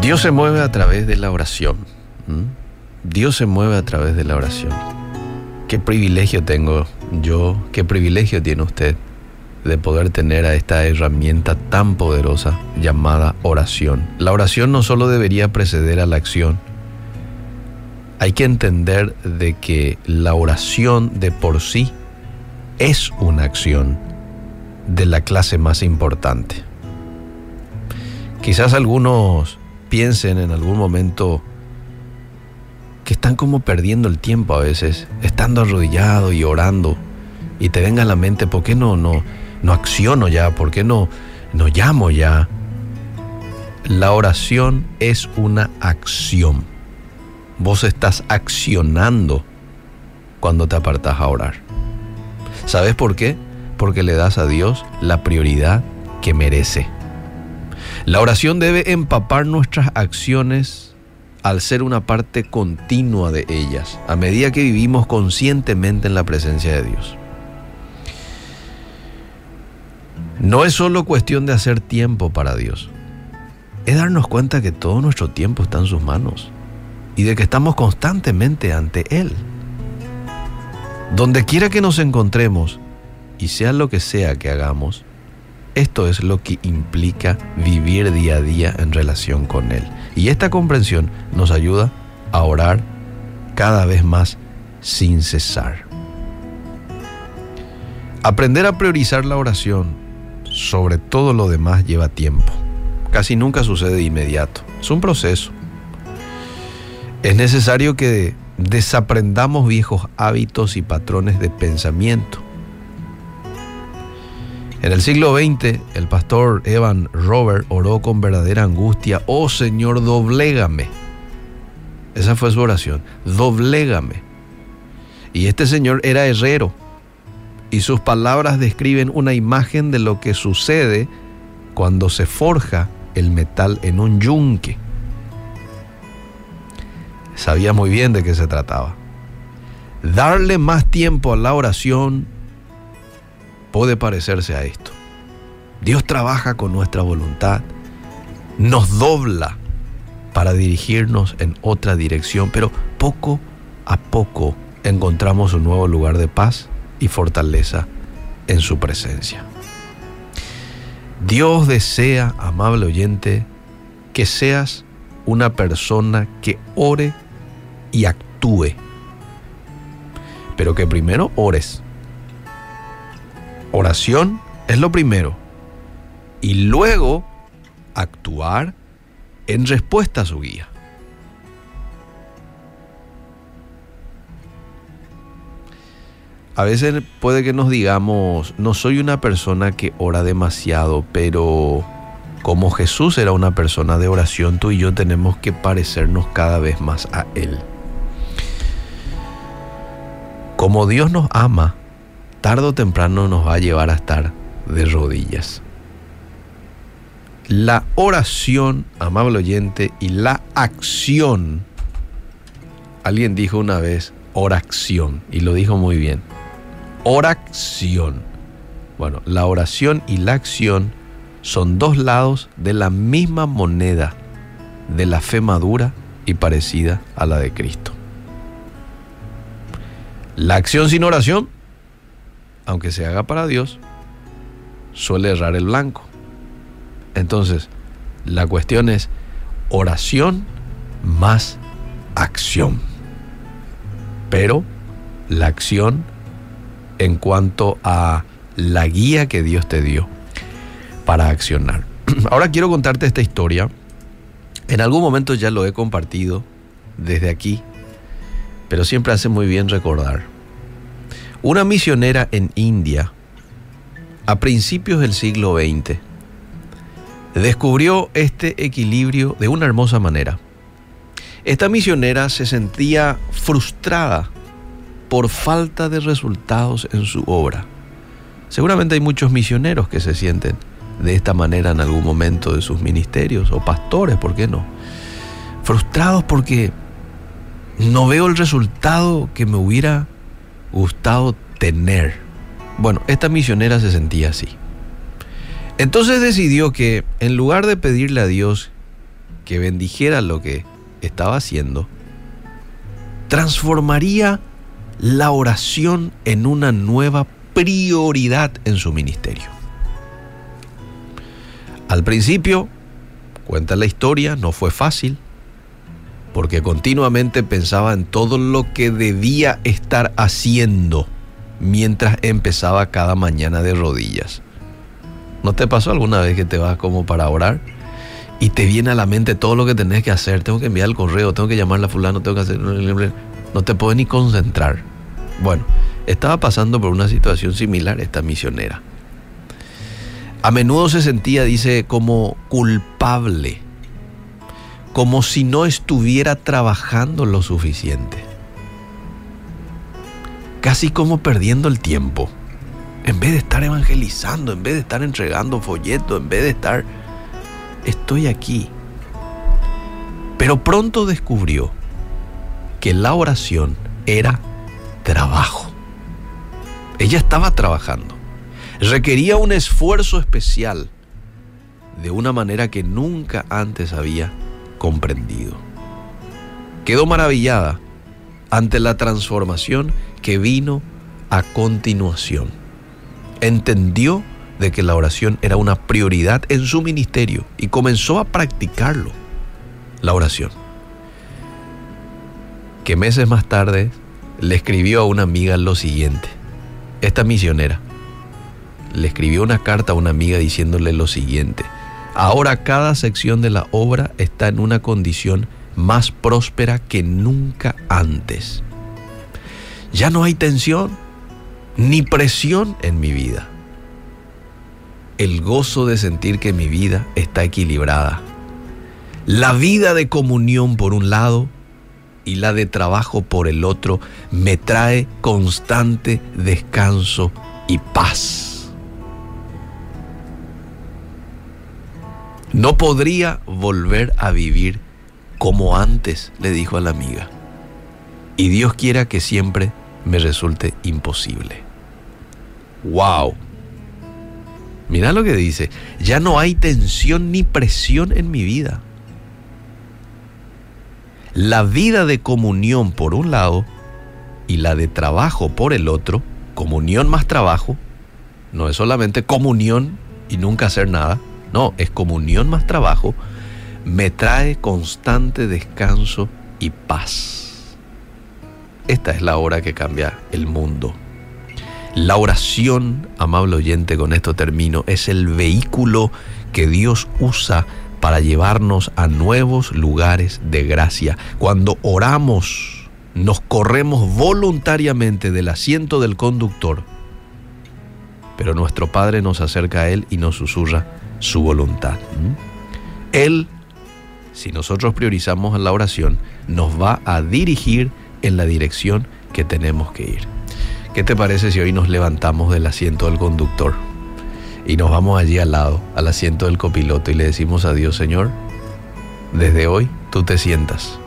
Dios se mueve a través de la oración. Dios se mueve a través de la oración. Qué privilegio tengo yo, qué privilegio tiene usted de poder tener a esta herramienta tan poderosa llamada oración. La oración no solo debería preceder a la acción, hay que entender de que la oración de por sí es una acción de la clase más importante. Quizás algunos piensen en algún momento que están como perdiendo el tiempo a veces, estando arrodillado y orando, y te venga a la mente, ¿por qué no, no, no acciono ya? ¿Por qué no, no llamo ya? La oración es una acción. Vos estás accionando cuando te apartas a orar. ¿Sabes por qué? Porque le das a Dios la prioridad que merece. La oración debe empapar nuestras acciones al ser una parte continua de ellas, a medida que vivimos conscientemente en la presencia de Dios. No es solo cuestión de hacer tiempo para Dios, es darnos cuenta que todo nuestro tiempo está en sus manos y de que estamos constantemente ante Él. Donde quiera que nos encontremos, y sea lo que sea que hagamos, esto es lo que implica vivir día a día en relación con Él. Y esta comprensión nos ayuda a orar cada vez más sin cesar. Aprender a priorizar la oración sobre todo lo demás lleva tiempo. Casi nunca sucede de inmediato. Es un proceso. Es necesario que desaprendamos viejos hábitos y patrones de pensamiento. En el siglo XX, el pastor Evan Robert oró con verdadera angustia, oh Señor, doblégame. Esa fue su oración, doblégame. Y este señor era herrero, y sus palabras describen una imagen de lo que sucede cuando se forja el metal en un yunque. Sabía muy bien de qué se trataba. Darle más tiempo a la oración puede parecerse a esto. Dios trabaja con nuestra voluntad, nos dobla para dirigirnos en otra dirección, pero poco a poco encontramos un nuevo lugar de paz y fortaleza en su presencia. Dios desea, amable oyente, que seas una persona que ore y actúe, pero que primero ores. Oración es lo primero y luego actuar en respuesta a su guía. A veces puede que nos digamos, no soy una persona que ora demasiado, pero como Jesús era una persona de oración, tú y yo tenemos que parecernos cada vez más a Él. Como Dios nos ama, tarde o temprano nos va a llevar a estar de rodillas. La oración, amable oyente, y la acción, alguien dijo una vez, oración, y lo dijo muy bien oración. Bueno, la oración y la acción son dos lados de la misma moneda de la fe madura y parecida a la de Cristo. La acción sin oración, aunque se haga para Dios, suele errar el blanco. Entonces, la cuestión es oración más acción. Pero la acción en cuanto a la guía que Dios te dio para accionar. Ahora quiero contarte esta historia. En algún momento ya lo he compartido desde aquí, pero siempre hace muy bien recordar. Una misionera en India, a principios del siglo XX, descubrió este equilibrio de una hermosa manera. Esta misionera se sentía frustrada por falta de resultados en su obra. Seguramente hay muchos misioneros que se sienten de esta manera en algún momento de sus ministerios, o pastores, ¿por qué no? Frustrados porque no veo el resultado que me hubiera gustado tener. Bueno, esta misionera se sentía así. Entonces decidió que en lugar de pedirle a Dios que bendijera lo que estaba haciendo, transformaría la oración en una nueva prioridad en su ministerio. Al principio, cuenta la historia, no fue fácil, porque continuamente pensaba en todo lo que debía estar haciendo mientras empezaba cada mañana de rodillas. ¿No te pasó alguna vez que te vas como para orar y te viene a la mente todo lo que tenés que hacer? Tengo que enviar el correo, tengo que llamar a fulano, tengo que hacer... No te puedes ni concentrar. Bueno, estaba pasando por una situación similar esta misionera. A menudo se sentía, dice, como culpable, como si no estuviera trabajando lo suficiente, casi como perdiendo el tiempo. En vez de estar evangelizando, en vez de estar entregando folletos, en vez de estar... Estoy aquí. Pero pronto descubrió que la oración era trabajo. Ella estaba trabajando. Requería un esfuerzo especial de una manera que nunca antes había comprendido. Quedó maravillada ante la transformación que vino a continuación entendió de que la oración era una prioridad en su ministerio y comenzó a practicarlo, la oración. Que meses más tarde le escribió a una amiga lo siguiente, esta misionera, le escribió una carta a una amiga diciéndole lo siguiente, ahora cada sección de la obra está en una condición más próspera que nunca antes. Ya no hay tensión, ni presión en mi vida. El gozo de sentir que mi vida está equilibrada. La vida de comunión por un lado y la de trabajo por el otro me trae constante descanso y paz. No podría volver a vivir como antes, le dijo a la amiga. Y Dios quiera que siempre me resulte imposible. ¡Wow! Mira lo que dice, ya no hay tensión ni presión en mi vida. La vida de comunión por un lado y la de trabajo por el otro, comunión más trabajo, no es solamente comunión y nunca hacer nada, no, es comunión más trabajo, me trae constante descanso y paz. Esta es la hora que cambia el mundo. La oración, amable oyente, con esto termino, es el vehículo que Dios usa para llevarnos a nuevos lugares de gracia. Cuando oramos, nos corremos voluntariamente del asiento del conductor, pero nuestro Padre nos acerca a Él y nos susurra su voluntad. Él, si nosotros priorizamos la oración, nos va a dirigir en la dirección que tenemos que ir. ¿Qué te parece si hoy nos levantamos del asiento del conductor y nos vamos allí al lado, al asiento del copiloto y le decimos a Dios, Señor, desde hoy tú te sientas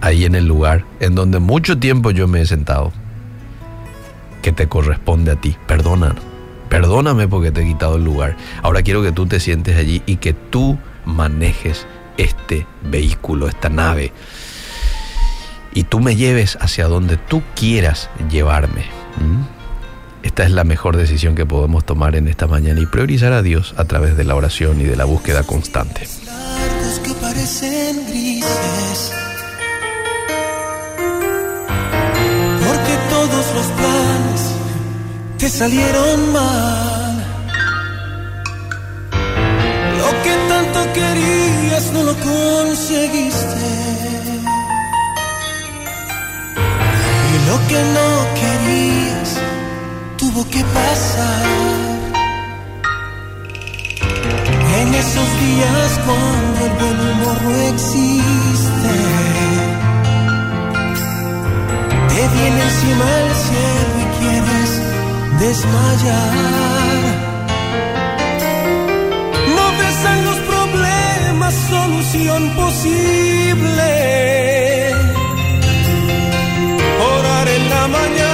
ahí en el lugar en donde mucho tiempo yo me he sentado, que te corresponde a ti. Perdona, perdóname porque te he quitado el lugar. Ahora quiero que tú te sientes allí y que tú manejes este vehículo, esta nave y tú me lleves hacia donde tú quieras llevarme. ¿Mm? Esta es la mejor decisión que podemos tomar en esta mañana y priorizar a Dios a través de la oración y de la búsqueda constante. Te salieron mal. Lo que tanto querías no lo conseguiste. Lo que no querías tuvo que pasar. En esos días cuando el buen humor no existe, te viene encima el cielo y desmayar. No ves en los problemas solución posible mañana